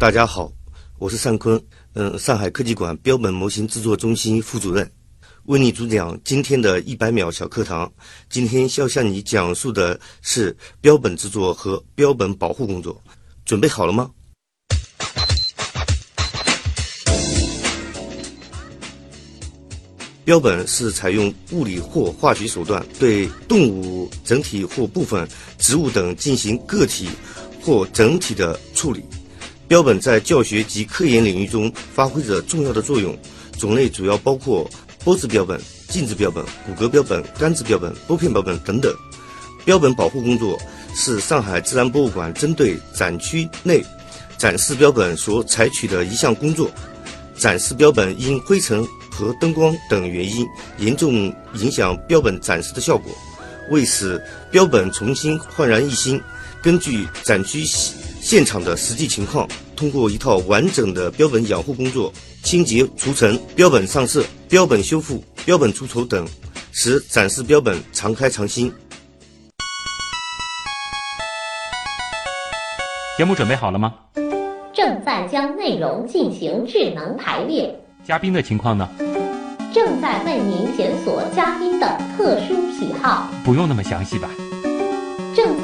大家好，我是尚坤，嗯，上海科技馆标本模型制作中心副主任，为你主讲今天的一百秒小课堂。今天要向你讲述的是标本制作和标本保护工作，准备好了吗？标本是采用物理或化学手段对动物整体或部分、植物等进行个体或整体的处理。标本在教学及科研领域中发挥着重要的作用，种类主要包括玻质标本、镜质标本、骨骼标本、干质标本、玻片标本等等。标本保护工作是上海自然博物馆针对展区内展示标本所采取的一项工作。展示标本因灰尘和灯光等原因严重影响标本展示的效果，为使标本重新焕然一新，根据展区现场的实际情况，通过一套完整的标本养护工作，清洁除尘、标本上色、标本修复、标本除虫等，使展示标本常开常新。节目准备好了吗？正在将内容进行智能排列。嘉宾的情况呢？正在为您检索嘉宾的特殊喜好。不用那么详细吧？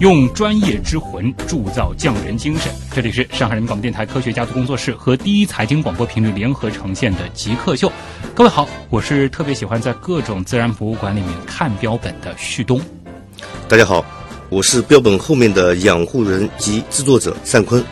用专业之魂铸造匠人精神。这里是上海人民广播电台科学家族工作室和第一财经广播频率联合呈现的极客秀。各位好，我是特别喜欢在各种自然博物馆里面看标本的旭东。大家好，我是标本后面的养护人及制作者单坤。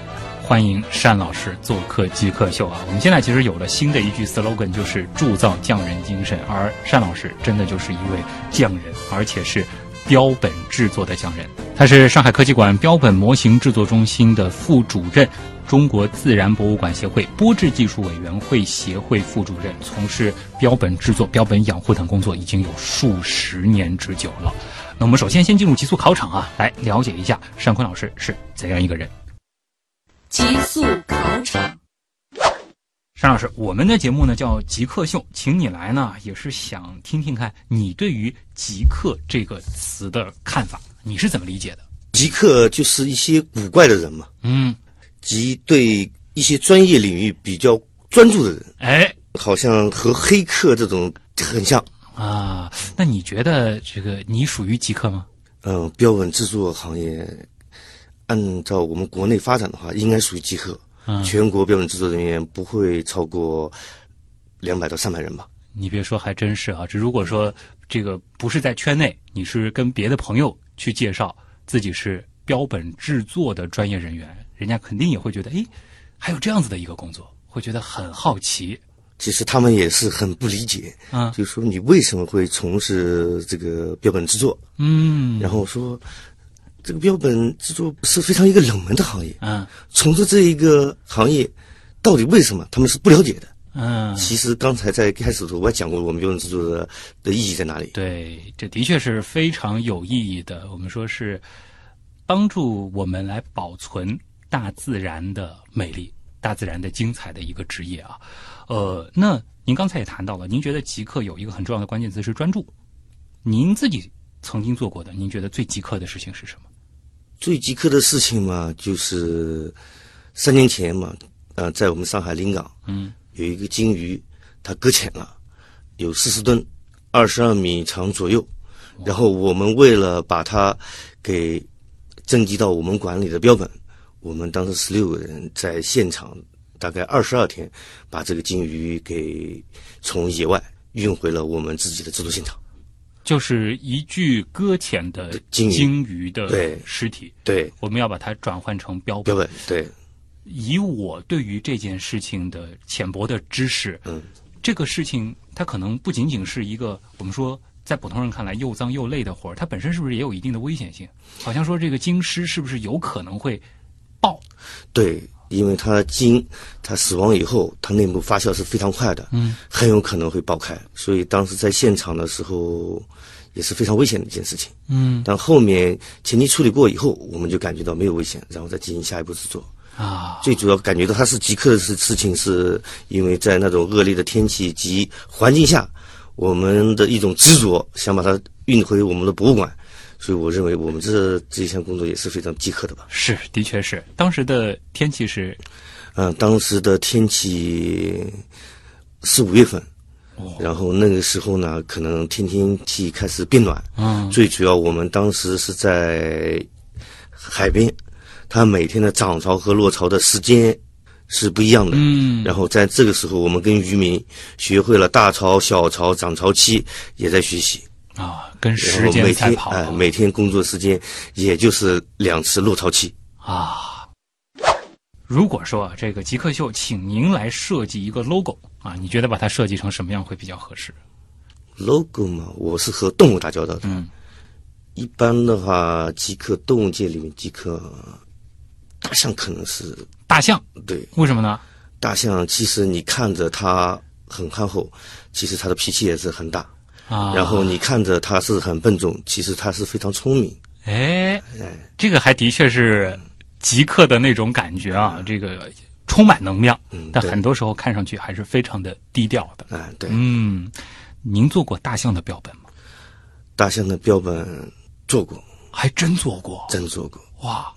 欢迎单老师做客极客秀啊！我们现在其实有了新的一句 slogan，就是铸造匠人精神。而单老师真的就是一位匠人，而且是标本制作的匠人。他是上海科技馆标本模型制作中心的副主任，中国自然博物馆协会玻制技术委员会协会副主任，从事标本制作、标本养护等工作已经有数十年之久了。那我们首先先进入极速考场啊，来了解一下单坤老师是怎样一个人。极速考场，单老师，我们的节目呢叫《极客秀》，请你来呢也是想听听看你对于“极客”这个词的看法，你是怎么理解的？极客就是一些古怪的人嘛，嗯，即对一些专业领域比较专注的人，哎，好像和黑客这种很像啊。那你觉得这个你属于极客吗？嗯，标本制作行业。按照我们国内发展的话，应该属于极客。嗯，全国标本制作人员不会超过两百到三百人吧？你别说，还真是啊！这如果说这个不是在圈内，你是跟别的朋友去介绍自己是标本制作的专业人员，人家肯定也会觉得，哎，还有这样子的一个工作，会觉得很好奇。其实他们也是很不理解，啊，就说你为什么会从事这个标本制作？嗯，然后说。这个标本制作是非常一个冷门的行业，嗯，从事这一个行业，到底为什么他们是不了解的？嗯，其实刚才在开始的时候我也讲过，我们标本制作的的意义在哪里？对，这的确是非常有意义的。我们说是帮助我们来保存大自然的美丽、大自然的精彩的一个职业啊。呃，那您刚才也谈到了，您觉得极客有一个很重要的关键词是专注，您自己曾经做过的，您觉得最极客的事情是什么？最极客的事情嘛，就是三年前嘛，呃，在我们上海临港，嗯，有一个鲸鱼，它搁浅了，有四十吨，二十二米长左右，然后我们为了把它给征集到我们管理的标本，我们当时十六个人在现场，大概二十二天，把这个鲸鱼给从野外运回了我们自己的制作现场。就是一具搁浅的鲸鲸鱼的尸体，对。我们要把它转换成标标本，对，以我对于这件事情的浅薄的知识，嗯，这个事情它可能不仅仅是一个我们说在普通人看来又脏又累的活儿，它本身是不是也有一定的危险性？好像说这个鲸尸是不是有可能会爆？对，因为它筋它死亡以后，它内部发酵是非常快的，嗯，很有可能会爆开，所以当时在现场的时候也是非常危险的一件事情。嗯但后面前期处理过以后，我们就感觉到没有危险，然后再进行下一步制作。啊，最主要感觉到它是极客的事事情，是因为在那种恶劣的天气及环境下，我们的一种执着，想把它运回我们的博物馆。所以我认为我们这这一项工作也是非常饥渴的吧。是，的确是。当时的天气是嗯、当时的天气四五月份，哦然后那个时候呢，可能天天气开始变暖。嗯最主要我们当时是在海边，它每天的涨潮和落潮的时间是不一样的。嗯然后在这个时候，我们跟渔民学会了大潮、小潮、涨潮期，也在学习。啊，跟时后每天间赛跑哎、每天工作时间也就是两次落潮期。啊。如果说啊这个极客秀请您来设计一个 logo 啊，你觉得把它设计成什么样会比较合适？logo 嘛，我是和动物打交道的。嗯，一般的话，极客动物界里面，极客大象可能是大象，对为什么呢？大象。其实你看着它很憨厚，其实它的脾气也是很大。啊，然后你看着它是很笨重，其实它是非常聪明。哎，这个还的确是极客的那种感觉啊，这个充满能量，嗯但很多时候看上去还是非常的低调的。嗯，对，嗯，您做过大象的标本吗？大象的标本做过，还真做过，真做过。哇，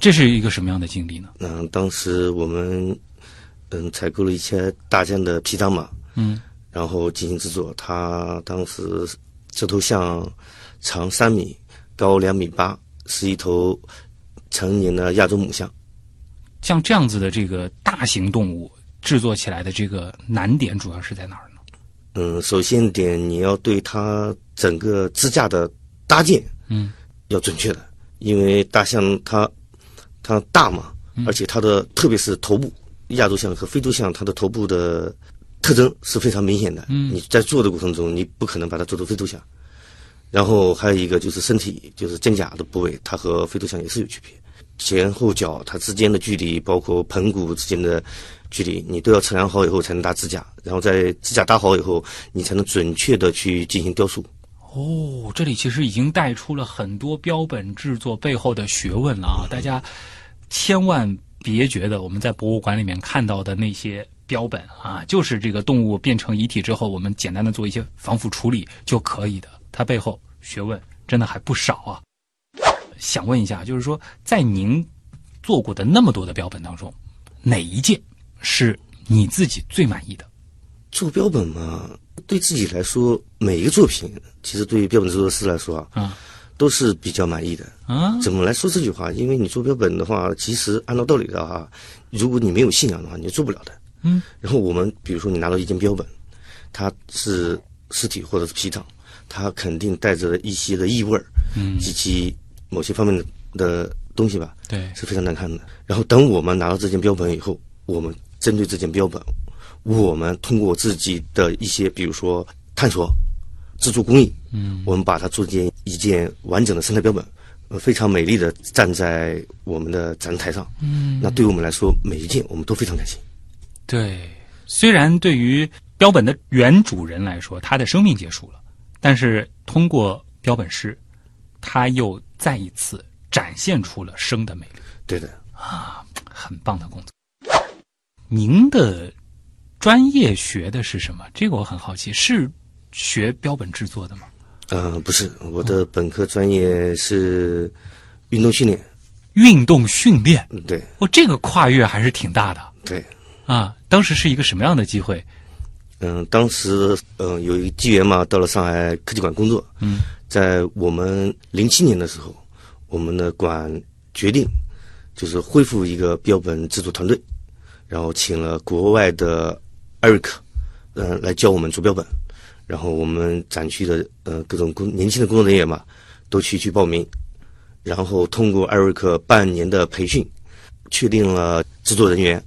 这是一个什么样的经历呢？嗯，当时我们嗯采购了一些大象的皮张马，嗯然后进行制作。它当时这头象长三米，高两米八，是一头成年的亚洲母象。像这样子的这个大型动物制作起来的这个难点主要是在哪儿呢？嗯，首先点你要对它整个支架的搭建嗯要准确的，因为大象它它大嘛，而且它的特别是头部，亚洲象和非洲象它的头部的特征是非常明显的。嗯你在做的过程中，你不可能把它做成非图像。然后还有一个就是身体，就是肩胛的部位，它和非图像也是有区别。前后脚它之间的距离，包括盆骨之间的距离，你都要测量好以后才能搭支架。然后在支架搭好以后，你才能准确的去进行雕塑。哦，这里其实已经带出了很多标本制作背后的学问了啊！大家千万别觉得我们在博物馆里面看到的那些标本啊，就是这个动物变成遗体之后，我们简单的做一些防腐处理就可以的。它背后学问真的还不少啊！想问一下，就是说，在您做过的那么多的标本当中，哪一件是你自己最满意的？做标本嘛，对自己来说，每一个作品，其实对于标本制作师来说啊，啊都是比较满意的。啊，怎么来说这句话？因为你做标本的话，其实按照道理的话，如果你没有信仰的话，你就做不了的。嗯。然后我们比如说你拿到一件标本，它是尸体或者是皮囊，它肯定带着一些的异味儿，嗯及其某些方面的的东西吧，对，是非常难看的。然后等我们拿到这件标本以后，我们针对这件标本，我们通过自己的一些，比如说探索、制作工艺，嗯，我们把它做件一件完整的生态标本，呃，非常美丽的站在我们的展台上。嗯那对于我们来说，每一件我们都非常开心。对，虽然对于标本的原主人来说，他的生命结束了，但是通过标本师，他又再一次展现出了生的美丽，对的，啊很棒的工作。您的专业学的是什么？这个我很好奇，是学标本制作的吗？呃，不是，我的本科专业是运动训练。运动训练，嗯对哦，这个跨越还是挺大的对，啊！当时是一个什么样的机会？嗯、当时嗯、有一个机缘嘛，到了上海科技馆工作。嗯，在我们零七年的时候，我们的馆决定就是恢复一个标本制作团队，然后请了国外的艾瑞克，嗯、来教我们做标本。然后我们展区的呃各种工年轻的工作人员嘛，都去去报名，然后通过艾瑞克半年的培训，确定了制作人员，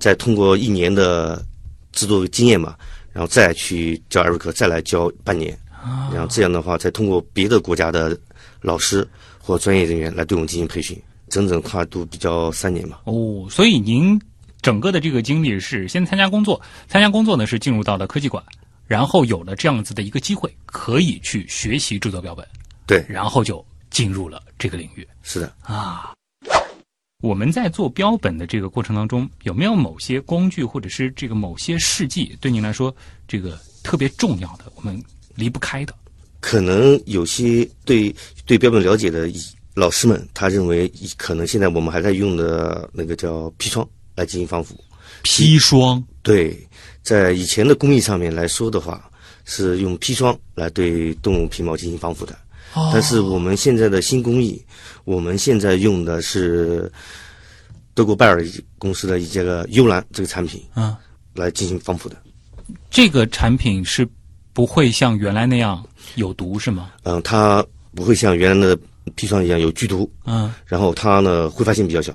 再通过一年的制作经验嘛，然后再去教艾瑞克，再来教半年。啊然后这样的话，再通过别的国家的老师或专业人员来对我们进行培训，整整跨度比较三年嘛。哦，所以您整个的这个经历是先参加工作，参加工作呢是进入到了科技馆，然后有了这样子的一个机会，可以去学习制作标本，对，然后就进入了这个领域是的。啊。我们在做标本的这个过程当中，有没有某些工具或者是这个某些试剂对您来说这个特别重要的，我们离不开的？可能有些对对标本了解的老师们，他认为可能现在我们还在用的那个叫砒霜来进行防腐。砒霜对，在以前的工艺上面来说的话，是用砒霜来对动物皮毛进行防腐的。哦但是我们现在的新工艺，我们现在用的是德国拜耳公司的一这个幽兰这个产品嗯，来进行防腐的。这个产品是不会像原来那样有毒是吗？嗯，它不会像原来的砒霜一样有剧毒，嗯，然后它呢挥发性比较小，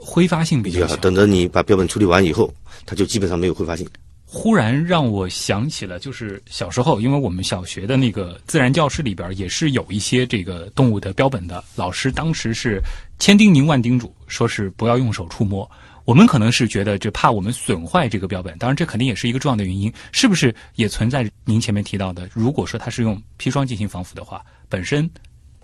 挥发性比较小。等着你把标本处理完以后，它就基本上没有挥发性。忽然让我想起了，就是小时候，因为我们小学的那个自然教室里边也是有一些这个动物的标本的，老师当时是千叮咛万叮嘱，说是不要用手触摸。我们可能是觉得这怕我们损坏这个标本，当然这肯定也是一个重要的原因，是不是也存在您前面提到的？如果说它是用砒霜进行防腐的话，本身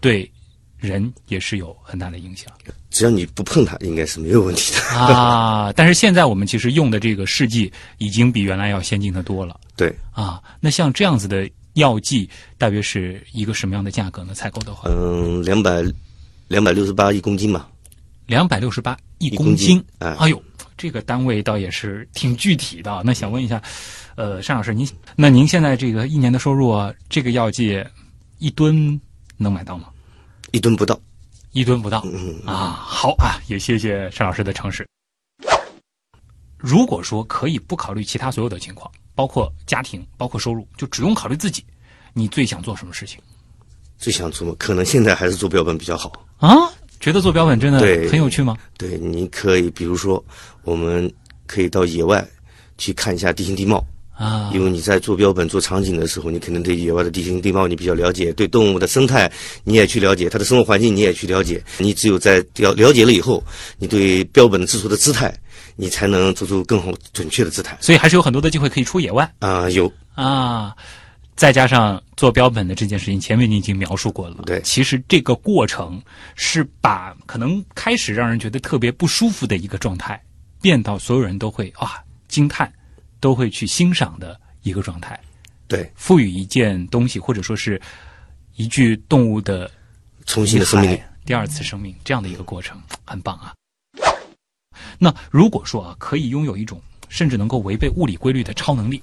对人也是有很大的影响。只要你不碰它，应该是没有问题的。啊，但是现在我们其实用的这个试剂已经比原来要先进的多了对，啊。那像这样子的药剂，大约是一个什么样的价格呢？采购的话，嗯，两百两百六十八一公斤吧。两百六十八一公斤一公斤。哎哎呦，这个单位倒也是挺具体的。那想问一下，呃，单老师，您那您现在这个一年的收入啊，这个药剂一吨能买到吗？一吨不到。一吨不到嗯，啊，好啊，也谢谢单老师的诚实。如果说可以不考虑其他所有的情况，包括家庭、包括收入，就只用考虑自己，你最想做什么事情最想做嘛，可能现在还是做标本比较好。啊？觉得做标本真的很有趣吗？对，你可以比如说，我们可以到野外去看一下地形地貌，啊，因为你在做标本、做场景的时候，你肯定对野外的地形地貌你比较了解，对动物的生态你也去了解，它的生活环境你也去了解。你只有在了了解了以后，你对标本的制作的姿态，你才能做出更好准确的姿态。所以还是有很多的机会可以出野外啊、有啊。再加上做标本的这件事情，前面你已经描述过了。对其实这个过程是把可能开始让人觉得特别不舒服的一个状态，变到所有人都会啊惊叹，都会去欣赏的一个状态。对赋予一件东西，或者说是一具动物的重新的生命力。第二次生命这样的一个过程，很棒啊。那如果说啊，可以拥有一种甚至能够违背物理规律的超能力，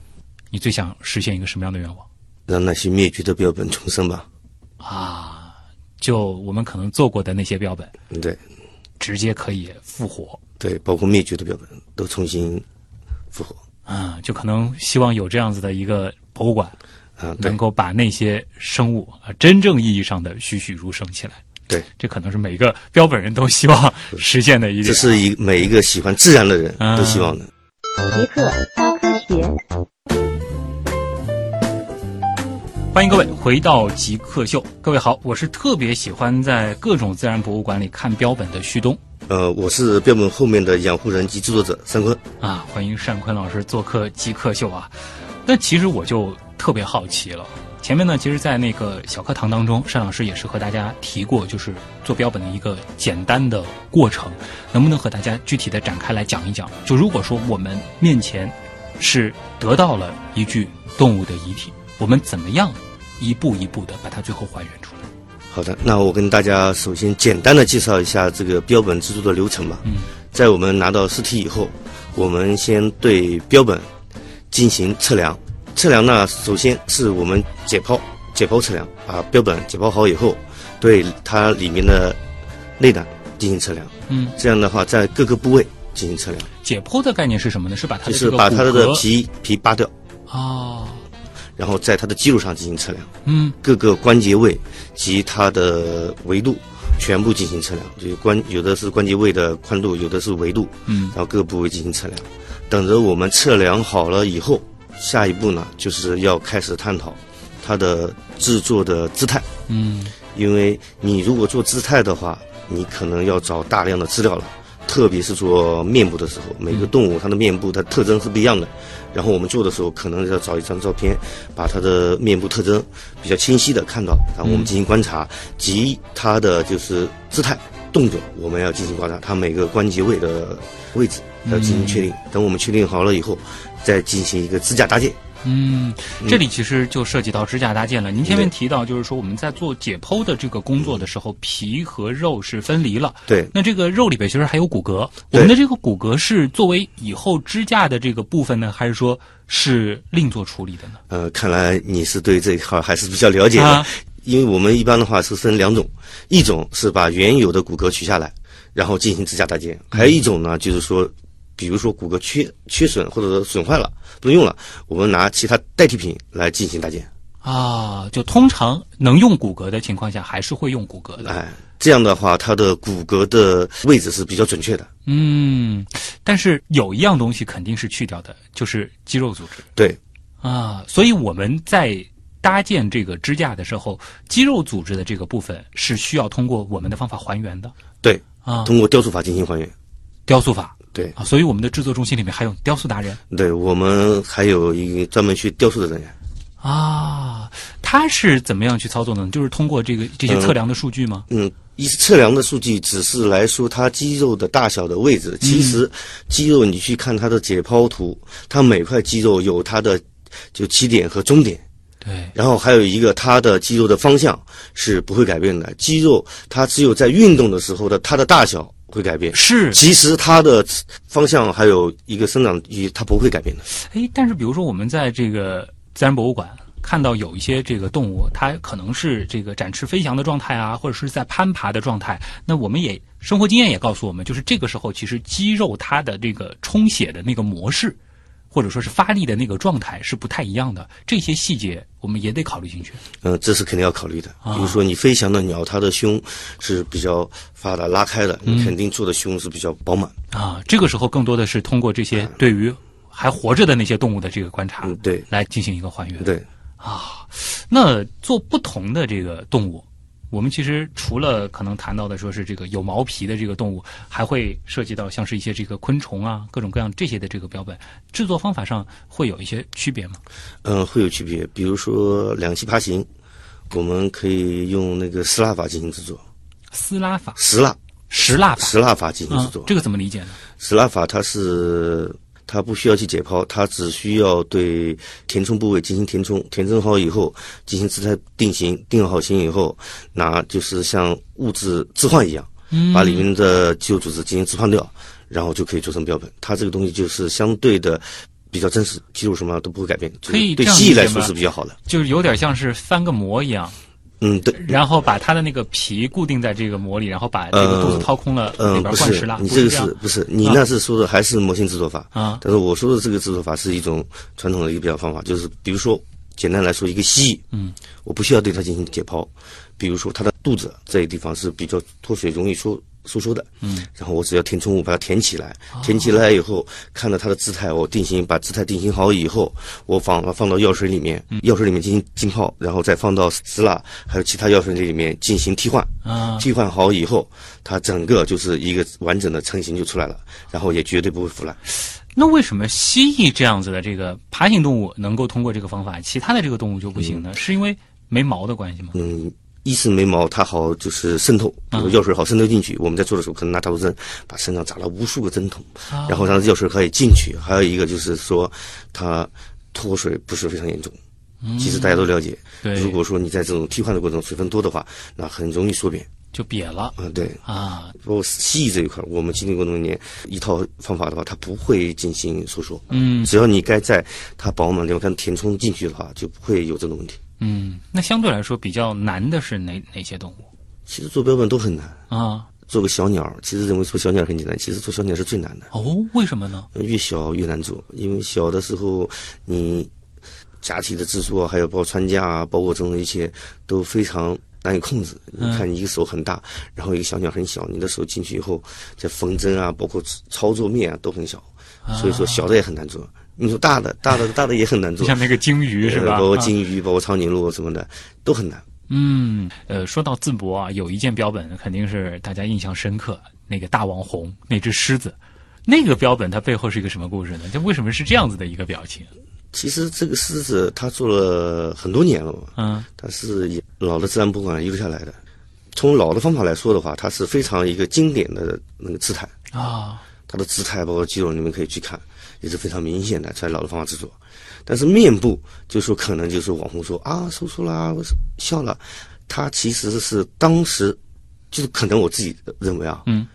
你最想实现一个什么样的愿望让那些灭绝的标本重生吧。啊？就我们可能做过的那些标本，嗯对直接可以复活。对，包括灭绝的标本都重新复活。啊，就可能希望有这样子的一个博物馆，啊，能够把那些生物啊真正意义上的栩栩如生起来。对，这可能是每一个标本人都希望实现的一点。这是一每一个喜欢自然的人啊都希望的。极客高科学。欢迎各位回到极客秀。各位好，我是特别喜欢在各种自然博物馆里看标本的旭东呃，我是标本后面的养护人及制作者单坤。啊，欢迎单坤老师做客极客秀啊。那其实我就特别好奇了。前面呢，其实，在那个小课堂当中，单老师也是和大家提过，就是做标本的一个简单的过程，能不能和大家具体的展开来讲一讲？就如果说我们面前是得到了一具动物的遗体，我们怎么样一步一步的把它最后还原出来？好的，那我跟大家首先简单的介绍一下这个标本制作的流程吧。嗯，在我们拿到尸体以后，我们先对标本进行测量。测量呢，首先是我们解剖，解剖测量，把标本解剖好以后，对它里面的内胆进行测量。嗯，这样的话，在各个部位进行测量，解剖的概念是什么呢？是把它就是把它的皮皮扒掉，哦，然后在它的基础上进行测量。嗯各个关节位及它的维度全部进行测量，就是关有的是关节位的宽度，有的是维度，嗯然后各个部位进行测量。等着我们测量好了以后，下一步呢就是要开始探讨它的制作的姿态，嗯因为你如果做姿态的话，你可能要找大量的资料了。特别是做面部的时候，每个动物它的面部它特征是不一样的。然后我们做的时候，可能要找一张照片，把它的面部特征比较清晰的看到，然后我们进行观察及它的就是姿态、动作，我们要进行观察它每个关节位的位置，要进行确定。等我们确定好了以后，再进行一个支架搭建。嗯，这里其实就涉及到支架搭建了。您前面提到，就是说我们在做解剖的这个工作的时候，皮和肉是分离了。对，那这个肉里边其实还有骨骼。我们的这个骨骼是作为以后支架的这个部分呢，还是说是另做处理的呢？呃，看来你是对这一块还是比较了解的，因为我们一般的话是分两种，一种是把原有的骨骼取下来，然后进行支架搭建；还有一种呢，就是说。比如说骨骼缺缺损或者说损坏了不能用了，我们拿其他代替品来进行搭建啊。就通常能用骨骼的情况下，还是会用骨骼的。哎，这样的话，它的骨骼的位置是比较准确的。嗯，但是有一样东西肯定是去掉的，就是肌肉组织。对啊，所以我们在搭建这个支架的时候，肌肉组织的这个部分是需要通过我们的方法还原的。对啊，通过雕塑法进行还原。雕塑法。对啊，所以我们的制作中心里面还有雕塑达人。对我们还有一个专门去雕塑的人员。啊，他是怎么样去操作呢？就是通过这个这些测量的数据吗？嗯，一测量的数据只是来说它肌肉的大小的位置。其实肌肉你去看它的解剖图，它每块肌肉有它的就起点和终点。对。然后还有一个它的肌肉的方向是不会改变的。肌肉它只有在运动的时候的它的大小。会改变是，其实它的方向还有一个生长域，它不会改变的。哎，但是比如说我们在这个自然博物馆看到有一些这个动物，它可能是这个展翅飞翔的状态啊，或者是在攀爬的状态。那我们也生活经验也告诉我们，就是这个时候其实肌肉它的这个充血的那个模式。或者说是发力的那个状态是不太一样的，这些细节我们也得考虑进去。嗯，这是肯定要考虑的。比如说，你飞翔的鸟，它的胸是比较发达拉开的，你肯定做的胸是比较饱满。啊，这个时候更多的是通过这些对于还活着的那些动物的这个观察，对，来进行一个还原。对，啊，那做不同的这个动物。我们其实除了可能谈到的说是这个有毛皮的这个动物，还会涉及到像是一些这个昆虫啊，各种各样这些的这个标本制作方法上会有一些区别吗？嗯，会有区别。比如说两栖爬行，我们可以用那个撕蜡法进行制作。撕拉法？石蜡？石蜡法？石蜡法进行制作。这个怎么理解呢？石蜡法它是。它不需要去解剖，它只需要对填充部位进行填充，填充好以后进行姿态定型，定好型以后，拿就是像物质置换一样，把里面的肌肉组织进行置换掉，然后就可以做成标本。它这个东西就是相对的比较真实，肌肉什么都不会改变，可以对蜥蜴来说是比较好的，就是有点像是翻个模一样。嗯，对。然后把它的那个皮固定在这个膜里，然后把这个肚子掏空了，里边灌石蜡。你这个是不是？你那是说的还是模型制作法啊？但是我说的这个制作法是一种传统的一个比较方法，就是比如说，简单来说，一个蜥蜴，嗯，我不需要对它进行解剖，比如说它的肚子这一地方是比较脱水，容易缩。收缩的，嗯，然后我只要填充物把它填起来，填起来以后，看到它的姿态，我定型，把姿态定型好以后，我放放到药水里面，药水里面进行浸泡，然后再放到丝蜡还有其他药水里面进行替换，啊，替换好以后，它整个就是一个完整的成型就出来了，然后也绝对不会腐烂。那为什么蜥蜴这样子的这个爬行动物能够通过这个方法，其他的这个动物就不行呢？是因为没毛的关系吗？嗯。一是眉毛它好就是渗透，比如药水好渗透进去。我们在做的时候可能拿大头针把身上扎了无数个针筒，然后让药水可以进去。还有一个就是说它脱水不是非常严重。其实大家都了解，如果说你在这种替换的过程中水分多的话，那很容易缩扁，就瘪了。嗯，对啊。包括蜥蜴这一块，我们经历过那么多年一套方法的话，它不会进行收缩。嗯，只要你该在它饱满地方填充进去的话，就不会有这种问题。嗯，那相对来说比较难的是哪哪些动物？其实做标本都很难啊。做个小鸟，其实认为做小鸟很简单，其实做小鸟是最难的。哦，为什么呢？越小越难做，因为小的时候你假体的制作，还有包括穿架啊，包括这种一切都非常难以控制。你看，你一个手很大，然后一个小鸟很小，你的手进去以后，这缝针啊，包括操作面啊都很小，所以说小的也很难做。你说大的，大的，大的也很难做，像那个鲸鱼是吧？包括鲸鱼，包括长颈鹿什么的，都很难。嗯，呃，说到淄博啊，有一件标本肯定是大家印象深刻，那个大王红那只狮子，那个标本它背后是一个什么故事呢？它为什么是这样子的一个表情？其实这个狮子它做了很多年了嘛，嗯它是以老的自然博物馆遗留下来的。从老的方法来说的话，它是非常一个经典的那个姿态，啊，它的姿态包括肌肉，你们可以去看，也是非常明显的，在老的方法制作。但是面部，就说可能就是网红说啊收缩啦，笑了，他其实是当时就是可能我自己认为啊，嗯，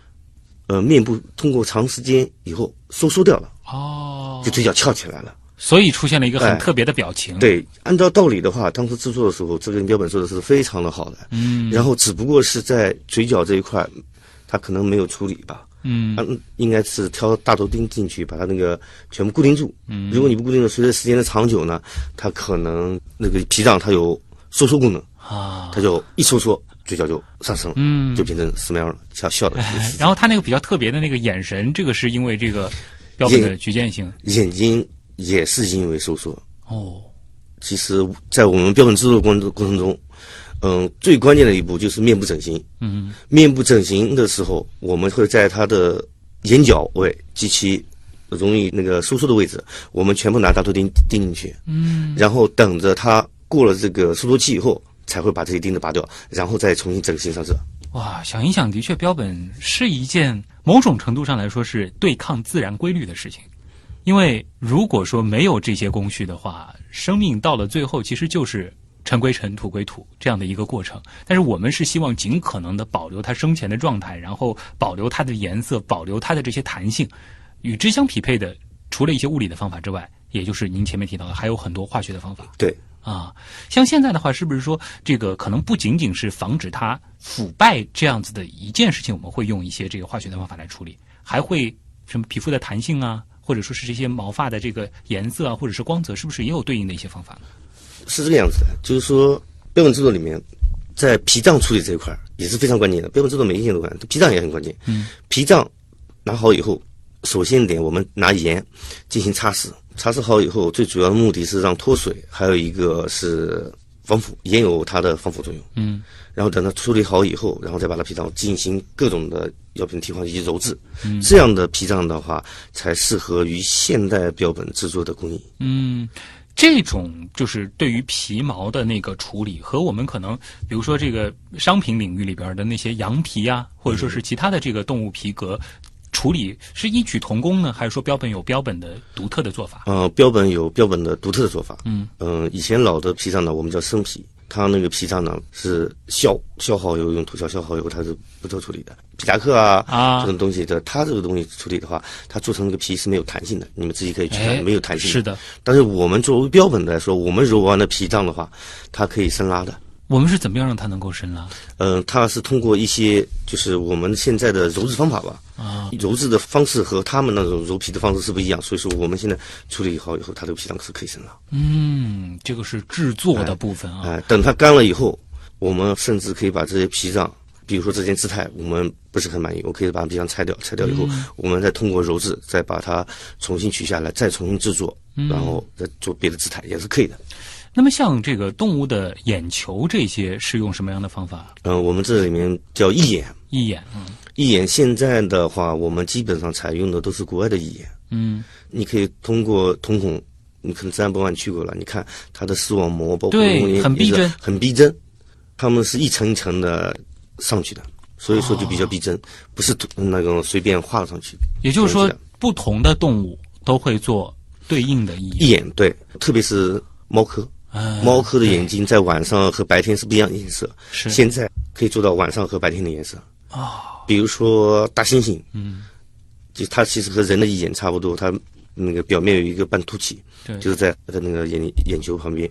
呃，面部通过长时间以后收缩掉了，哦就，嘴角翘起来了。所以出现了一个很哎特别的表情。，对，按照道理的话，当时制作的时候，这个标本做的是非常的好的。嗯，然后只不过是在嘴角这一块，他可能没有处理吧。嗯嗯，应该是挑大头钉进去，把它那个全部固定住。嗯如果你不固定的，随着时间的长久呢，它可能那个脾脏它有收缩功能，啊，它就一收缩，嘴角就上升了，嗯就变成 smile 了，笑笑的。哎 然后他那个比较特别的那个眼神，这个是因为这个标本的局限性眼睛也是因为收缩。哦。其实，在我们标本制作过程过程中，嗯，最关键的一步就是面部整形。嗯面部整形的时候，我们会在它的眼角位及其容易那个收缩的位置，我们全部拿大头钉钉进去，嗯，然后等着它过了这个收缩期以后，才会把这些钉子拔掉，然后再重新整形上色。哇，想一想，的确，标本是一件某种程度上来说是对抗自然规律的事情。因为如果说没有这些工序的话，生命到了最后其实就是尘归尘，土归土这样的一个过程。但是我们是希望尽可能的保留它生前的状态，然后保留它的颜色，保留它的这些弹性。与之相匹配的，除了一些物理的方法之外，也就是您前面提到的，还有很多化学的方法。对，啊，像现在的话，是不是说这个可能不仅仅是防止它腐败这样子的一件事情，我们会用一些这个化学的方法来处理，还会什么皮肤的弹性啊，或者说是这些毛发的这个颜色啊，或者是光泽，是不是也有对应的一些方法呢？是这个样子的，就是说标本制作里面，在脾脏处理这一块儿也是非常关键的。标本制作每一件都关键，脾脏也很关键。嗯，脾脏拿好以后，首先一点，我们拿盐进行擦拭，擦拭好以后，最主要的目的是让脱水，还有一个是防腐，也有它的防腐作用。嗯然后等它处理好以后，然后再把它脾脏进行各种的药品替换以及揉制，嗯这样的脾脏的话，才适合于现代标本制作的工艺。嗯，这种就是对于皮毛的那个处理，和我们可能比如说这个商品领域里边的那些羊皮啊，或者说是其他的这个动物皮革。处理是异曲同工呢，还是说标本有标本的独特的做法？呃，标本有标本的独特的做法。嗯嗯、以前老的皮脏呢，我们叫生皮，它那个皮脏呢是消消耗油，用土消消耗油，它是不做处理的。皮夹克啊啊这种东西的，它这个东西处理的话，它做成那个皮是没有弹性的，你们自己可以去哎看，没有弹性。是的，但是我们作为标本来说，我们揉完的皮脏的话，它可以生拉的。我们是怎么样让它能够深拉？嗯、它是通过一些就是我们现在的揉制方法吧，啊，揉制的方式和他们那种揉皮的方式是不一样，所以说我们现在处理好以后，它这个皮囊是可以生拉。嗯，这个是制作的部分啊。哎、等它干了以后，我们甚至可以把这些皮脏，比如说这件姿态，我们不是很满意，我可以把脾脏拆掉，拆掉以后，我们再通过揉制，再把它重新取下来，再重新制作，然后再做别的姿态也是可以的。那么像这个动物的眼球这些是用什么样的方法？嗯、我们这里面叫义眼，一眼，嗯义眼现在的话，我们基本上采用的都是国外的义眼。嗯，你可以通过瞳孔，你可能自然博去过了，你看它的视网膜，包括很逼真很逼真，它们是一层一层的上去的，所以说就比较逼真，不是那种随便画上去。也就是说，不同的动物都会做对应的一一眼。眼对，特别是猫科，哎猫科的眼睛在晚上和白天是不一样的颜色，是。现在可以做到晚上和白天的颜色。啊，比如说大猩猩，嗯，就它其实和人的眼差不多，它那个表面有一个半凸起，对，就是在它的那个眼眼球旁边，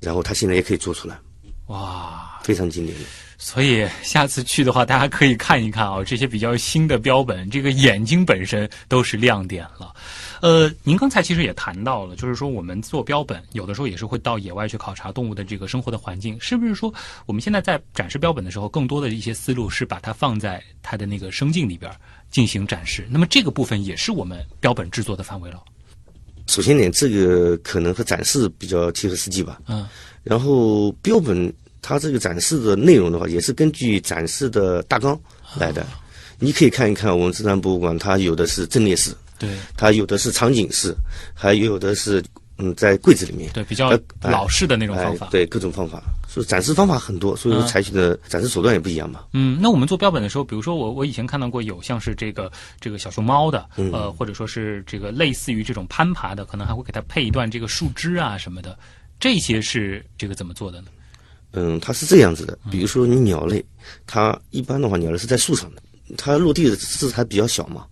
然后它现在也可以做出来，哇，非常经典的。所以下次去的话，大家可以看一看啊，这些比较新的标本，这个眼睛本身都是亮点了。呃，您刚才其实也谈到了，就是说我们做标本，有的时候也是会到野外去考察动物的这个生活的环境，是不是说我们现在在展示标本的时候，更多的一些思路是把它放在它的那个生境里边进行展示？那么这个部分也是我们标本制作的范围了。首先点，这个可能和展示比较切合实际吧。嗯然后标本它这个展示的内容的话，也是根据展示的大纲来的。你可以看一看我们自然博物馆，它有的是阵列式，对它有的是场景式，还有的是嗯在柜子里面。对，比较老式的那种方法。哎，对各种方法，所以展示方法很多，所以说嗯采取的展示手段也不一样嘛。嗯，那我们做标本的时候，比如说我我以前看到过有像是这个这个小熊猫的，嗯呃，或者说是这个类似于这种攀爬的，可能还会给它配一段这个树枝啊什么的，这些是这个怎么做的呢？嗯，它是这样子的，比如说你鸟类，它一般的话鸟类是在树上的，它落地的姿态比较小嘛，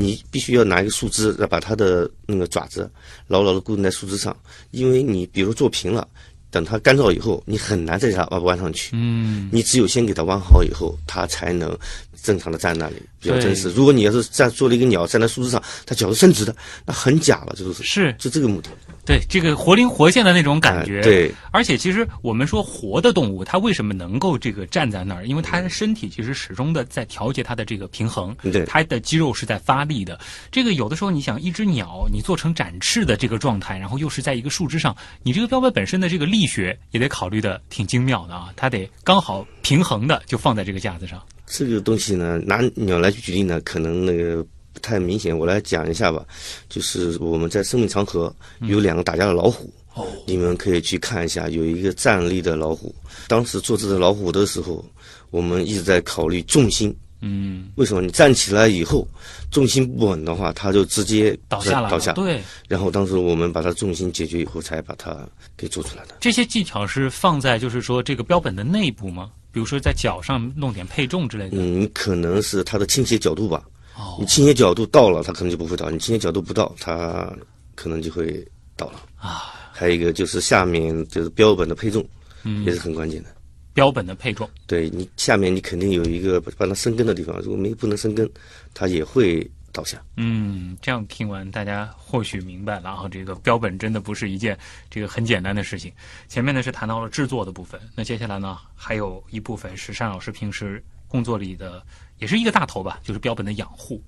你必须要拿一个树枝，要把它的那个爪子牢牢的固定在树枝上，因为你比如做平了，等它干燥以后，你很难再给它弯弯上去。嗯，你只有先给它弯好以后，它才能正常的站那里，比较真实。如果你要是站做了一个鸟站在树枝上，它脚是伸直的，那很假了，这都是是就这个目的。对这个活灵活现的那种感觉。哎对，而且其实我们说活的动物，它为什么能够这个站在那儿？因为它的身体其实始终的在调节它的这个平衡，对它的肌肉是在发力的。这个有的时候你想，一只鸟你做成展翅的这个状态，然后又是在一个树枝上，你这个标本本身的这个力学也得考虑的挺精妙的啊，它得刚好平衡的就放在这个架子上。这个东西呢，拿鸟来举例呢，可能那个不太明显。我来讲一下吧，就是我们在生命长河有两个打架的老虎，哦，你们可以去看一下，有一个站立的老虎。当时做这只老虎的时候，我们一直在考虑重心。嗯，为什么你站起来以后，重心不稳的话，它就直接倒下了，倒下。对，然后当时我们把它重心解决以后，才把它给做出来的。这些技巧是放在就是说这个标本的内部吗？比如说在脚上弄点配重之类的。嗯，可能是它的倾斜角度吧。哦你倾斜角度到了，它可能就不会倒；你倾斜角度不到，它可能就会倒了。啊，还有一个就是下面就是标本的配重，嗯也是很关键的。标本的配重。对你下面你肯定有一个帮它生根的地方，如果没不能生根，它也会倒下。嗯，这样听完，大家或许明白了啊，这个标本真的不是一件这个很简单的事情。前面呢是谈到了制作的部分，那接下来呢还有一部分是单老师平时工作里的，也是一个大头吧，就是标本的养护。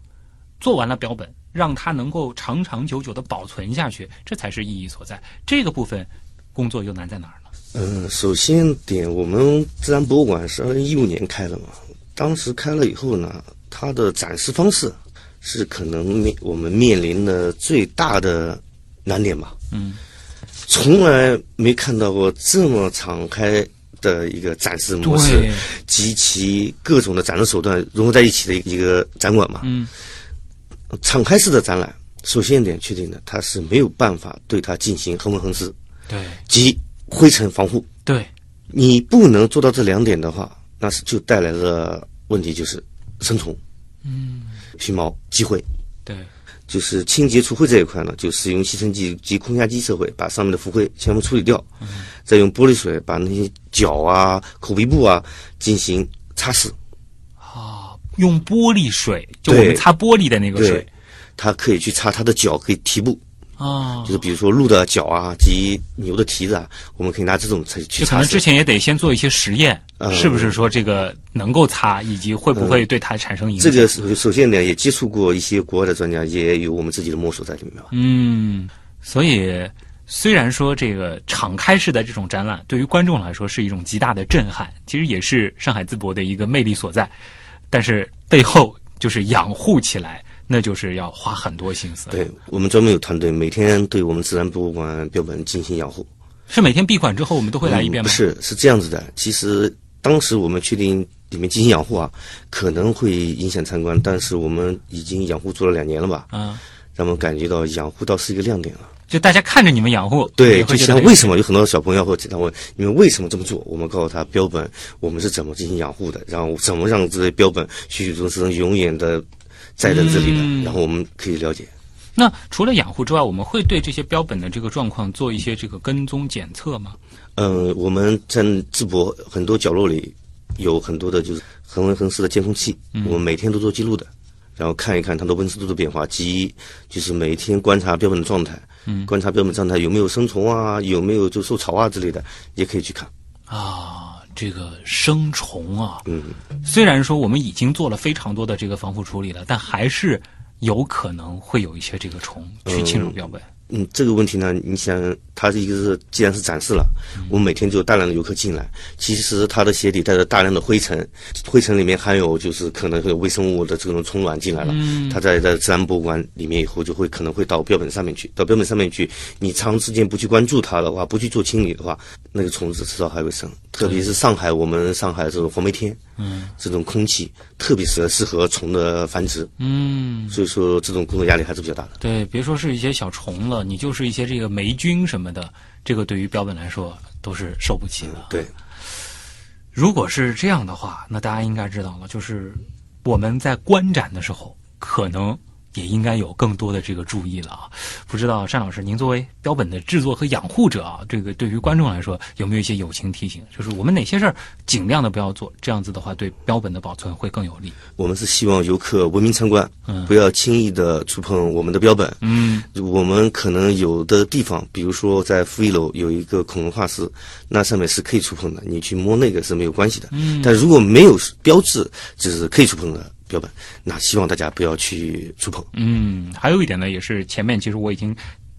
做完了标本，让它能够长长久久的保存下去，这才是意义所在。这个部分工作又难在哪儿呢？嗯，首先点，我们自然博物馆是二零一五年开的嘛，当时开了以后呢，它的展示方式是可能面我们面临的最大的难点吧。嗯，从来没看到过这么敞开的一个展示模式，及其各种的展示手段融合在一起的一个展馆嘛。嗯，敞开式的展览，首先一点确定的，它是没有办法对它进行恒温恒湿对及灰尘防护。对，你不能做到这两点的话，那是就带来了问题，就是生虫、嗯，皮毛、积灰。对，就是清洁除灰这一块呢，就使用吸尘器及空压机设备，把上面的浮灰全部处理掉，再用玻璃水把那些脚啊、口鼻部啊进行擦拭。啊，用玻璃水，就我们擦玻璃的那个水，它可以去擦它的脚，可以提部，啊，就是比如说鹿的脚啊及牛的蹄子啊，我们可以拿这种去去可能之。前也得先做一些实验，嗯是不是说这个能够擦，以及会不会对它产生影响？这个首首先呢，也接触过一些国外的专家，也有我们自己的摸索在里面吧。嗯，所以虽然说这个敞开式的这种展览对于观众来说是一种极大的震撼，其实也是上海淄博的一个魅力所在，但是背后就是养护起来，那就是要花很多心思。，对我们专门有团队，每天对我们自然博物馆标本进行养护。是每天闭馆之后我们都会来一遍吗？嗯不是，是这样子的。其实当时我们确定里面进行养护啊，可能会影响参观，但是我们已经养护做了两年了吧，嗯，让我们感觉到养护倒是一个亮点了。就大家看着你们养护，对，就像为什么有很多小朋友会经常问你们为什么这么做？我们告诉他标本我们是怎么进行养护的，然后怎么让这些标本栩栩如生，永远的在在这里的，嗯然后我们可以了解。那除了养护之外，我们会对这些标本的这个状况做一些这个跟踪检测吗？嗯，我们在淄博很多角落里有很多的就是恒温恒湿的监控器，我们每天都做记录的，然后看一看它的温湿度的变化，及就是每天观察标本的状态，嗯观察标本状态有没有生虫啊，有没有就受潮啊之类的，也可以去看。啊，这个生虫啊，嗯，虽然说我们已经做了非常多的这个防护处理了，但还是有可能会有一些这个虫去侵入标本。嗯，这个问题呢，你想，它一个是既然是展示了，我们每天就有大量的游客进来，其实它的鞋底带着大量的灰尘，灰尘里面含有就是可能会有微生物的这种虫卵进来了，它在在自然博物馆里面以后就会可能会到标本上面去，到标本上面去，你长时间不去关注它的话，不去做清理的话，那个虫子迟早还会生，特别是上海，我们上海这种黄梅天，嗯，这种空气特别适适合虫的繁殖，嗯，所以说这种工作压力还是比较大的。对，别说是一些小虫了，你就是一些这个霉菌什么的，这个对于标本来说都是受不起的。对，如果是这样的话，那大家应该知道了，就是我们在观展的时候，可能也应该有更多的这个注意了啊。不知道单老师，您作为标本的制作和养护者啊，这个对于观众来说有没有一些友情提醒？就是我们哪些事儿尽量的不要做，这样子的话对标本的保存会更有利。我们是希望游客文明参观，嗯不要轻易的触碰我们的标本。嗯我们可能有的地方，比如说在负一楼有一个恐龙化石，那上面是可以触碰的，你去摸那个是没有关系的。嗯但如果没有标志，就是可以触碰的标本，那希望大家不要去触碰。嗯，还有一点呢，也是前面其实我已经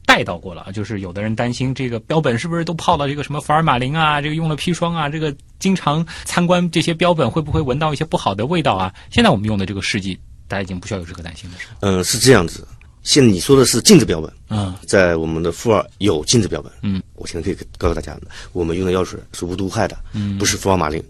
带到过了，就是有的人担心这个标本是不是都泡到这个什么福尔马林啊，这个用了砒霜啊，这个经常参观这些标本会不会闻到一些不好的味道啊？现在我们用的这个试剂，大家已经不需要有这个担心了，是吧？嗯、是这样子。现在你说的是禁止标本，嗯在我们的负二有禁止标本。嗯，我现在可以告诉大家，我们用的药水是无毒无害的，嗯不是福尔马林，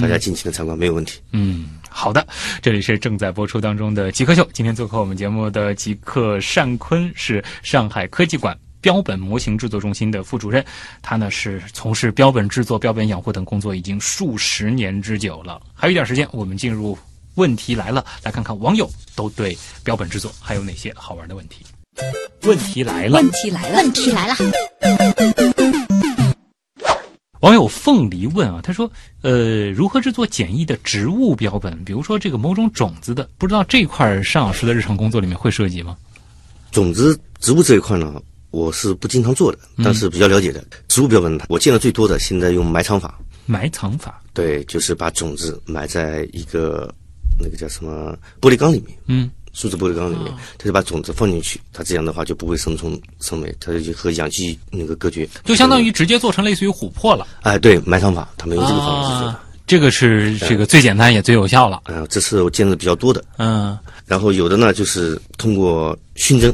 大家尽情的参观没有问题。嗯，好的，这里是正在播出当中的极客秀，今天做客我们节目的极客单坤是上海科技馆。标本模型制作中心的副主任，他呢是从事标本制作、标本养护等工作已经数十年之久了。还有一点时间，我们进入问题来了，来看看网友都对标本制作还有哪些好玩的问题。问题来了，问题来了，问题来了，网友凤梨问啊，他说，呃，如何制作简易的植物标本？比如说这个某种种子的，不知道这一块儿单老师的日常工作里面会涉及吗？种子植物这一块呢，我是不经常做的，但是比较了解的。植物标本，我见的最多的，现在用埋藏法，埋藏法，对，就是把种子埋在一个那个叫什么玻璃缸里面，嗯，树脂玻璃缸里面，他就把种子放进去，它这样的话就不会生虫生霉，它就和氧气那个隔绝，就相当于直接做成类似于琥珀了。哎，对，埋藏法，他们用这个方式做的。啊，这个是这个最简单也最有效了。嗯、这是我见的比较多的。嗯然后有的呢，就是通过熏蒸，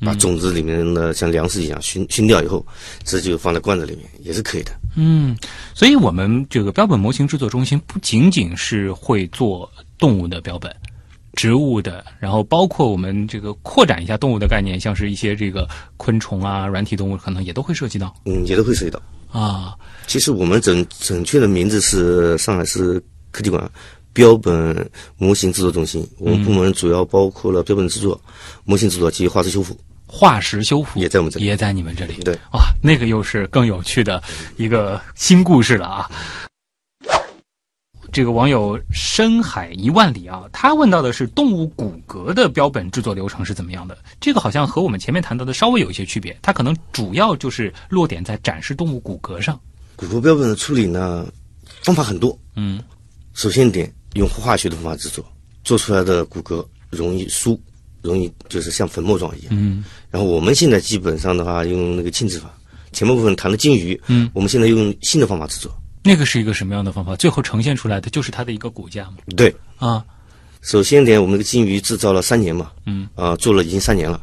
把种子里面的像粮食一样熏熏掉以后，这就放在罐子里面，也是可以的。嗯，所以我们这个标本模型制作中心不仅仅是会做动物的标本。植物的，然后包括我们这个扩展一下动物的概念，像是一些这个昆虫啊、软体动物，可能也都会涉及到嗯，也都会涉及到。啊。其实我们准准确的名字是上海市科技馆标本模型制作中心。我们部门主要包括了标本制作、模型制作及化石修复。化石修复也在我们这里也在你们这里。对，哇，那个又是更有趣的一个新故事了啊！这个网友深海一万里啊，他问到的是动物骨骼的标本制作流程是怎么样的？这个好像和我们前面谈到的稍微有一些区别，它可能主要就是落点在展示动物骨骼上。骨骼标本的处理呢，方法很多。嗯首先一点，用化学的方法制作，做出来的骨骼容易酥，容易就是像粉末状一样。嗯然后我们现在基本上的话，用那个浸制法。前面部分谈了金鱼，嗯，我们现在用新的方法制作。那个是一个什么样的方法？最后呈现出来的就是它的一个骨架嘛？对，啊，首先一点，我们那个金鱼制造了三年嘛，嗯，啊、做了已经三年了。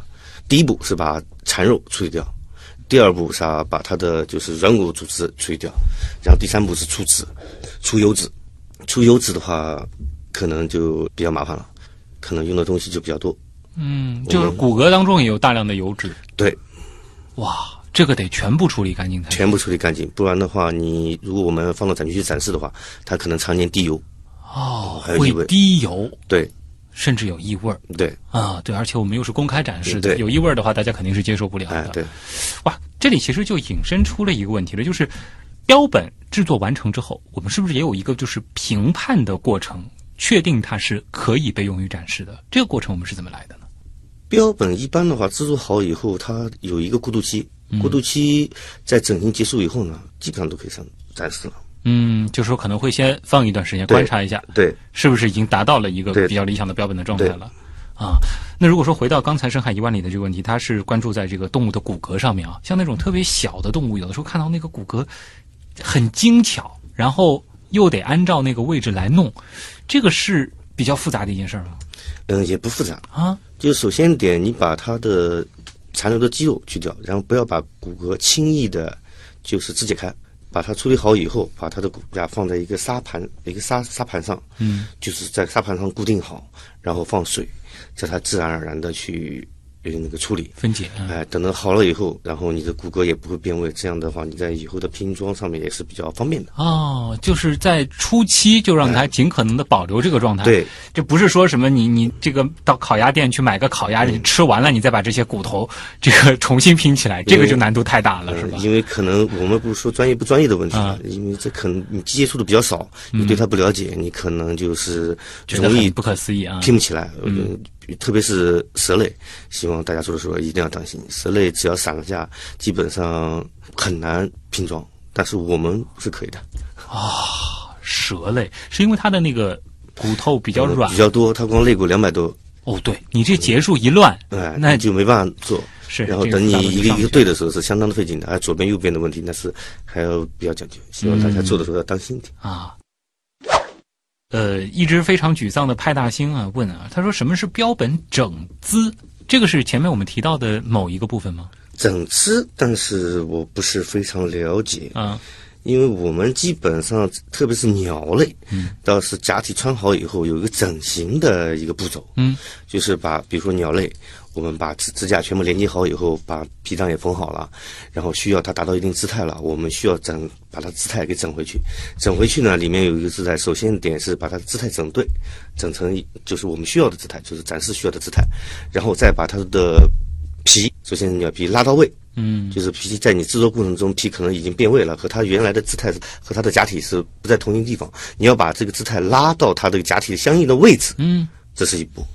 第一步是把残肉处理掉，第二步是啊把它的就是软骨组织处理掉，然后第三步是出脂，出油脂。出油脂的话，可能就比较麻烦了，可能用的东西就比较多。嗯，就是骨骼当中也有大量的油脂。对，哇，这个得全部处理干净才。全部处理干净，不然的话，你如果我们放到展区去展示的话，它可能常年滴油。哦，会还有异味滴油，对甚至有异味儿对，啊。对，而且我们又是公开展示的，对有异味儿的话，大家肯定是接受不了的。哎对，哇，这里其实就引申出了一个问题了，就是标本制作完成之后，我们是不是也有一个就是评判的过程，确定它是可以被用于展示的？这个过程我们是怎么来的呢？标本一般的话制作好以后，它有一个过渡期，嗯过渡期在整形结束以后呢，基本上都可以上展示了。嗯，就是说可能会先放一段时间观察一下，对是不是已经达到了一个比较理想的标本的状态了？啊。那如果说回到刚才深海一万里的这个问题，它是关注在这个动物的骨骼上面啊，像那种特别小的动物，有的时候看到那个骨骼很精巧，然后又得按照那个位置来弄，这个是比较复杂的一件事儿吗？嗯，也不复杂。啊，就首先一点，你把它的残留的肌肉去掉，然后不要把骨骼轻易的，就是肢解开。把它处理好以后，把它的骨架放在一个沙盘、一个沙沙盘上，嗯，就是在沙盘上固定好，然后放水，叫它自然而然的去呃那个处理。分解，嗯哎，等到好了以后，然后你的骨骼也不会变位，这样的话，你在以后的拼装上面也是比较方便的。哦，就是在初期就让它尽可能的保留这个状态。对，这不是说什么你你这个到烤鸭店去买个烤鸭，嗯你吃完了你再把这些骨头这个重新拼起来，这个就难度太大了，是吧？呃因为可能我们不是说专业不专业的问题啊，因为这可能你接触的比较少，你对它不了解，你可能就是容易不可思议啊！拼不起来。嗯，特别是蛇类，希望大家做的时候一定要当心，蛇类只要散了架，基本上很难拼装，但是我们是可以的。啊蛇类是因为它的那个骨头比较软比较多，它光肋骨两百多，哦，对你这结束一乱，哎，那就没办法做。是然后等你一个一个对的时候是相当的费劲的，而左边右边的问题那是还要比较讲究，希望大家做的时候要当心一点。啊。呃，一直非常沮丧的派大星啊，问啊，他说什么是标本整姿？这个是前面我们提到的某一个部分吗？整姿，但是我不是非常了解，啊，因为我们基本上，特别是鸟类，嗯，倒是假体穿好以后有一个整形的一个步骤，嗯，就是把比如说鸟类，我们把支支架全部连接好以后，把皮囊也缝好了，然后需要它达到一定姿态了，我们需要整把它姿态给整回去。整回去呢，里面有一个姿态，首先点是把它的姿态整对，整成一就是我们需要的姿态，就是展示需要的姿态，然后再把它的皮，首先你要皮拉到位，嗯，就是皮在你制作过程中，皮可能已经变位了，和它原来的姿态是和它的假体是不在同一个地方。你要把这个姿态拉到它这个假体相应的位置，嗯，这是一步。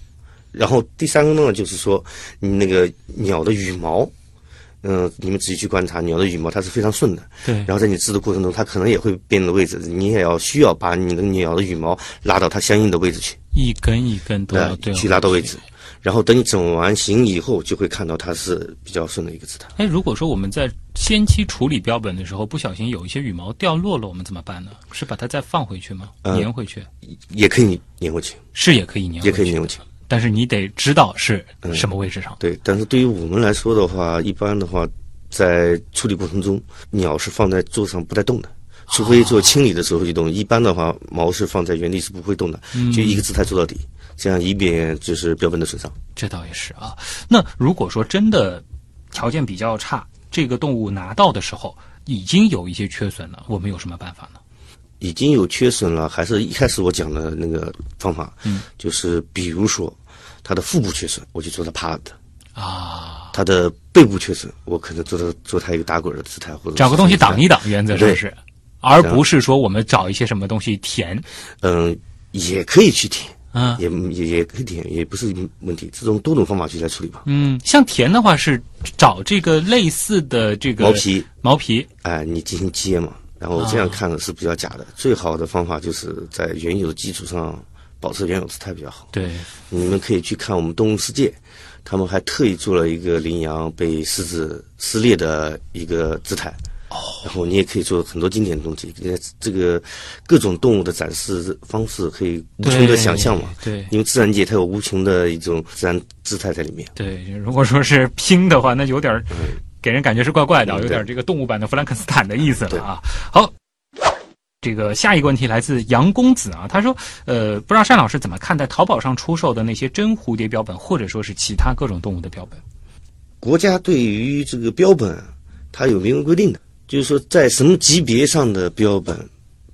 然后第三个呢，就是说你那个鸟的羽毛，嗯、你们仔细去观察鸟的羽毛，它是非常顺的。对，然后在你织的过程中，它可能也会变的位置，你也要需要把你的鸟的羽毛拉到它相应的位置去，一根一根都要呃对去拉到位置。然后等你整完形以后，就会看到它是比较顺的一个姿态。哎，如果说我们在先期处理标本的时候，不小心有一些羽毛掉落了，我们怎么办呢？是把它再放回去吗？嗯粘回去？也可以粘回去，是也可以粘，也可以粘回去。但是你得知道是什么位置上。对，但是对于我们来说的话，一般的话，在处理过程中，鸟是放在桌上不带动的，除非做清理的时候去动。一般的话，毛是放在原地是不会动的，就一个姿态做到底，这样以免就是标本的损伤。这倒也是啊。那如果说真的条件比较差，这个动物拿到的时候已经有一些缺损了，我们有什么办法呢？已经有缺损了，还是一开始我讲的那个方法，嗯，就是比如说他的腹部缺损，我就做他趴的；啊，他的背部缺损，我可能做他做他一个打滚的姿态，或者找个东西挡一挡。原则上是，而不是说我们找一些什么东西填。嗯，也可以去填。嗯也也也可以填，也不是问题。这种多种方法去来处理吧。嗯，像填的话是找这个类似的这个毛皮，毛皮哎、你进行接嘛，然后这样看的是比较假的。最好的方法就是在原有的基础上保持原有姿态比较好。对，你们可以去看我们《动物世界》，他们还特意做了一个羚羊被狮子撕裂的一个姿态。哦，然后你也可以做很多经典的东西，呃这个各种动物的展示方式可以无穷的想象嘛。对因为自然界它有无穷的一种自然姿态在里面。对，如果说是拼的话，那有点儿给人感觉是怪怪的，嗯有点这个动物版的弗兰肯斯坦的意思了啊。好。这个下一个问题来自杨公子啊，他说，呃，不知道单老师怎么看待淘宝上出售的那些真蝴蝶标本，或者说是其他各种动物的标本？国家对于这个标本，它有明文规定的，就是说在什么级别上的标本，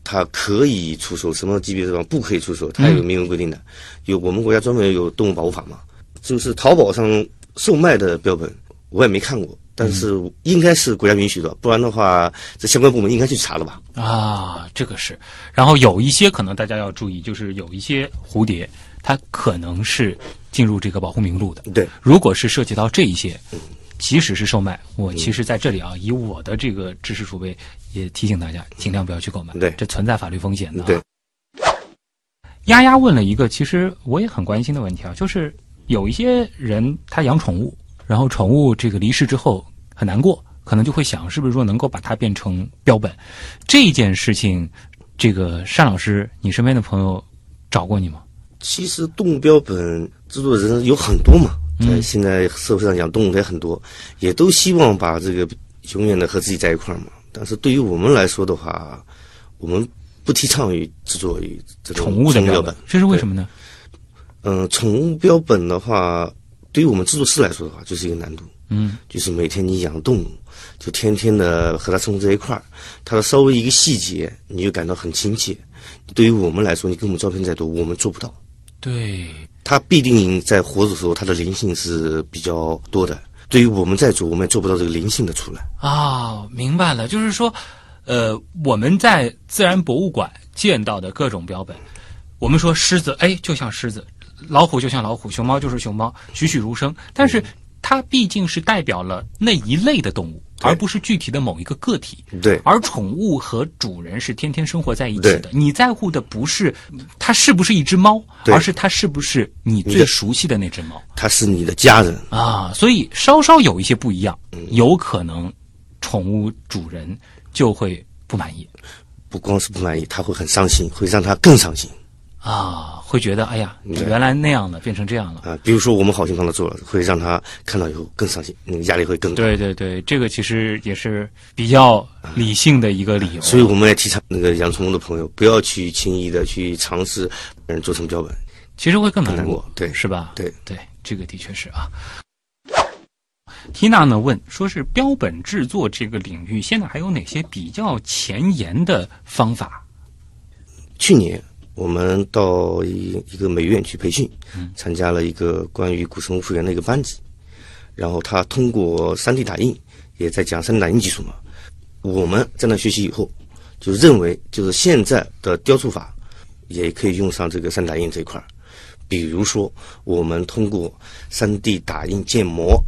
它可以出售，什么级别上不可以出售，它有明文规定的。有我们国家专门有动物保护法嘛，就是淘宝上售卖的标本，我也没看过，但是应该是国家允许的，不然的话，这相关部门应该去查了吧？啊，这个是。然后有一些可能大家要注意，就是有一些蝴蝶，它可能是进入这个保护名录的。对，如果是涉及到这一些，即使是售卖，我其实在这里啊，以我的这个知识储备，也提醒大家尽量不要去购买，对这存在法律风险的、啊。对，丫丫问了一个其实我也很关心的问题啊，就是有一些人他养宠物，然后宠物这个离世之后很难过，可能就会想是不是说能够把它变成标本。这件事情，这个单老师，你身边的朋友找过你吗？其实动物标本制作人有很多嘛，嗯在现在社会上养动物的也很多，也都希望把这个永远的和自己在一块儿嘛。但是对于我们来说的话，我们不提倡于制作于这种宠物的标标本。这是为什么呢？嗯、宠物标本的话，对于我们制作师来说的话，就是一个难度。嗯，就是每天你养动物，就天天的和它生活在一块儿，它的稍微一个细节，你就感到很亲切。对于我们来说，你给我们照片再多，我们做不到。对，它必定在活着的时候，它的灵性是比较多的。对于我们在做，我们也做不到这个灵性的出来。啊，明白了，就是说，呃，我们在自然博物馆见到的各种标本，我们说狮子，哎，就像狮子；老虎就像老虎，熊猫就是熊猫，栩栩如生。但是它毕竟是代表了那一类的动物，而不是具体的某一个个体。对。而宠物和主人是天天生活在一起对。的，你在乎的不是它是不是一只猫，而是它是不是你最熟悉的那只猫。它是你的家人。啊，所以稍稍有一些不一样，有可能宠物主人就会不满意。不光是不满意，他会很伤心，会让他更伤心啊，会觉得哎呀，对原来那样的变成这样了。啊。比如说我们好心帮他做了，会让他看到以后更伤心，那个压力会更大。对对对，这个其实也是比较理性的一个理由。所以我们也提倡那个养宠物的朋友不要去轻易的去尝试把人做成标本。其实会更难过更难过，对是吧？对对，这个的确是啊。缇娜呢问，说是标本制作这个领域，现在还有哪些比较前沿的方法？去年我们到一一个美院去培训，参加了一个关于古生物复原的一个班级，然后他通过 3D 打印，也在讲 3D 打印技术嘛。我们在那学习以后，就认为就是现在的雕塑法也可以用上这个 3D 打印这一块儿。比如说，我们通过 3D 打印建模，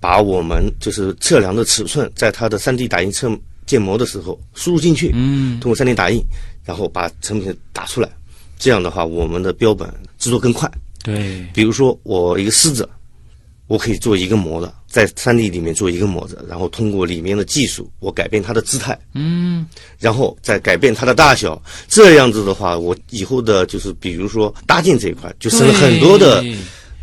把我们就是测量的尺寸，在它的 3D 打印测建模的时候输入进去，嗯，通过 3D 打印，然后把成品打出来。这样的话，我们的标本制作更快。对，比如说，我一个狮子，我可以做一个模子，在 3D 里面做一个模子，然后通过里面的技术，我改变它的姿态，嗯，然后再改变它的大小。这样子的话，我以后的就是比如说搭建这一块，就省了很多的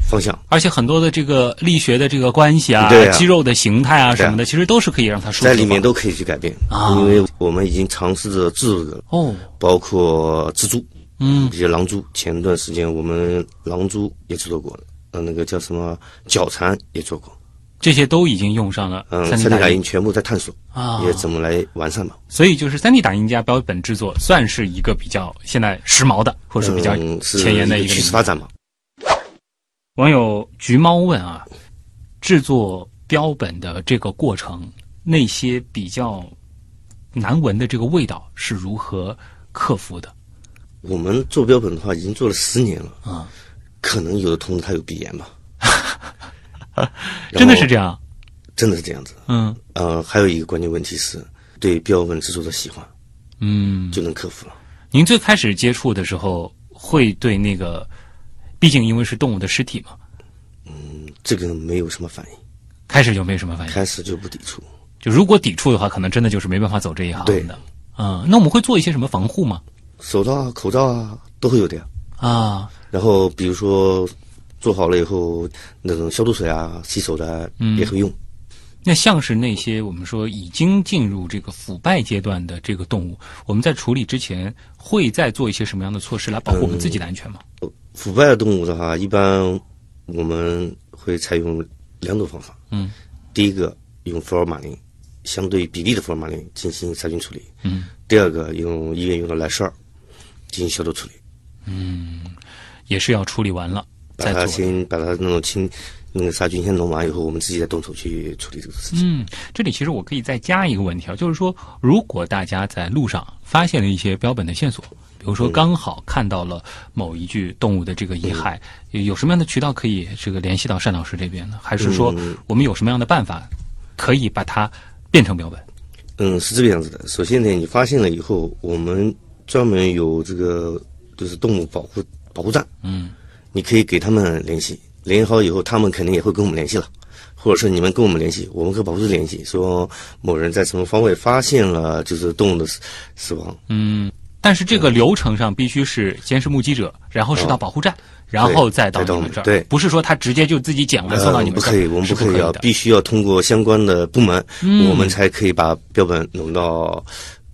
方向。而且很多的这个力学的这个关系啊，对啊。肌肉的形态啊啊什么的，其实都是可以让它在里面都可以去改变，啊。因为我们已经尝试着制作了，哦，包括蜘蛛，嗯一些狼蛛。前段时间我们狼蛛也制作过了，呃，那个叫什么角蝉也做过，这些都已经用上了嗯，三三 D 打打印全部在探索，啊，也怎么来完善嘛。所以就是三 D 打印加标本制作，算是一个比较现在时髦的，或者是比较前沿的一个发展嘛。网友橘猫问啊，制作标本的这个过程，那些比较难闻的这个味道是如何克服的？我们做标本的话，已经做了十年了，啊，可能有的同志他有鼻炎吧，真的是这样？真的是这样子。嗯呃，还有一个关键问题是对标本制作的喜欢，嗯。就能克服了。您最开始接触的时候，会对那个，毕竟因为是动物的尸体嘛，嗯这个没有什么反应，开始就没什么反应。开始就不抵触。就如果抵触的话，可能真的就是没办法走这一行对的。嗯，那我们会做一些什么防护吗？手套啊、口罩啊都会有的呀。啊，然后比如说做好了以后，那种消毒水啊、洗手的也会用。那像是那些我们说已经进入这个腐败阶段的这个动物，我们在处理之前会再做一些什么样的措施来保护我们自己的安全吗？腐败的动物的话，一般我们会采用两种方法。嗯，第一个用福尔马林，相对比例的福尔马林进行杀菌处理。嗯，第二个用医院用的莱舍尔进行消毒处理，嗯也是要处理完了把它再做。先把它那种清那个杀菌先弄完以后，我们自己再动手去处理这个事情。嗯，这里其实我可以再加一个问题啊，就是说，如果大家在路上发现了一些标本的线索，比如说刚好看到了某一具动物的这个遗骸，有什么样的渠道可以这个联系到单老师这边呢？还是说嗯我们有什么样的办法可以把它变成标本？嗯，是这个样子的。首先呢，你发现了以后，我们专门有这个就是动物保护保护站，嗯。你可以给他们联系，联系好以后，他们肯定也会跟我们联系了，或者是你们跟我们联系，我们和保护室联系，说某人在什么方位发现了就是动物的死死亡。嗯，但是这个流程上必须是先是目击者，然后是到保护站，然后再到再到你们这儿，对。不是说他直接就自己捡完送到你们这儿，呃不可以，我们不不可以啊，的。必须要通过相关的部门，嗯。我们才可以把标本弄到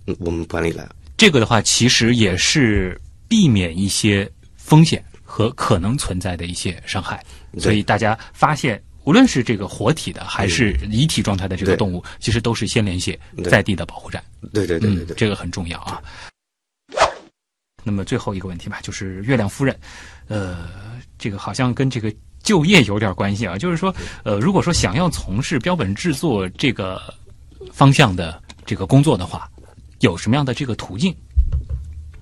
嗯我们管理来。这个的话，其实也是避免一些风险和可能存在的一些伤害。所以大家发现，无论是这个活体的还是遗体状态的这个动物，其实都是先联系在地的保护站。对对对对。这个很重要啊。那么最后一个问题吧，就是月亮夫人，呃，这个好像跟这个就业有点关系啊。就是说，呃，如果说想要从事标本制作这个方向的这个工作的话，有什么样的这个途径？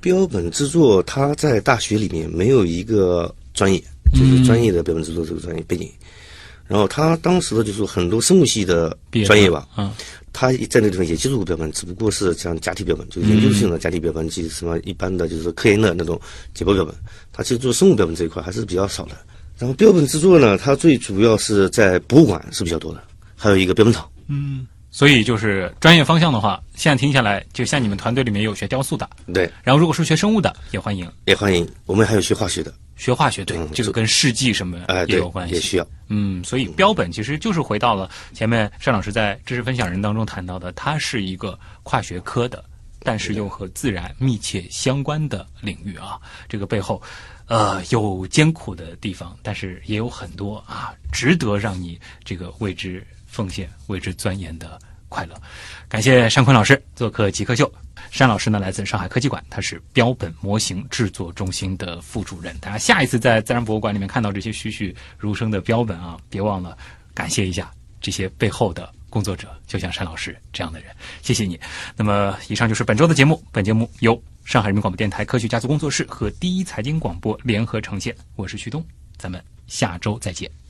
标本制作，它在大学里面没有一个专业，就是专业的标本制作这个专业背景。然后他当时的就是很多生物系的专业吧，嗯他在那地方也接触过标本，只不过是像假体标本，就是研究性的假体标本，及什么一般的就是科研的那种解剖标本。他其实做生物标本这一块还是比较少的。然后标本制作呢，它最主要是在博物馆是比较多的，还有一个标本厂。嗯。所以就是专业方向的话，现在听下来，就像你们团队里面有学雕塑的，对，然后如果是学生物的，也欢迎；也欢迎。我们还有学化学的，学化学，对，嗯这个跟试剂什么也有关，系，也需要。嗯，所以标本其实就是回到了前面单老师在知识分享人当中谈到的，它是一个跨学科的，但是又和自然密切相关的领域啊。这个背后，呃，有艰苦的地方，但是也有很多啊，值得让你这个为之奉献、为之钻研的快乐。感谢山坤老师做客极客秀。山老师呢，来自上海科技馆，他是标本模型制作中心的副主任。大家下一次在自然博物馆里面看到这些栩栩如生的标本啊，别忘了感谢一下这些背后的工作者，就像山老师这样的人，谢谢你。那么，以上就是本周的节目。本节目由上海人民广播电台科学家族工作室和第一财经广播联合呈现。我是旭东，咱们下周再见。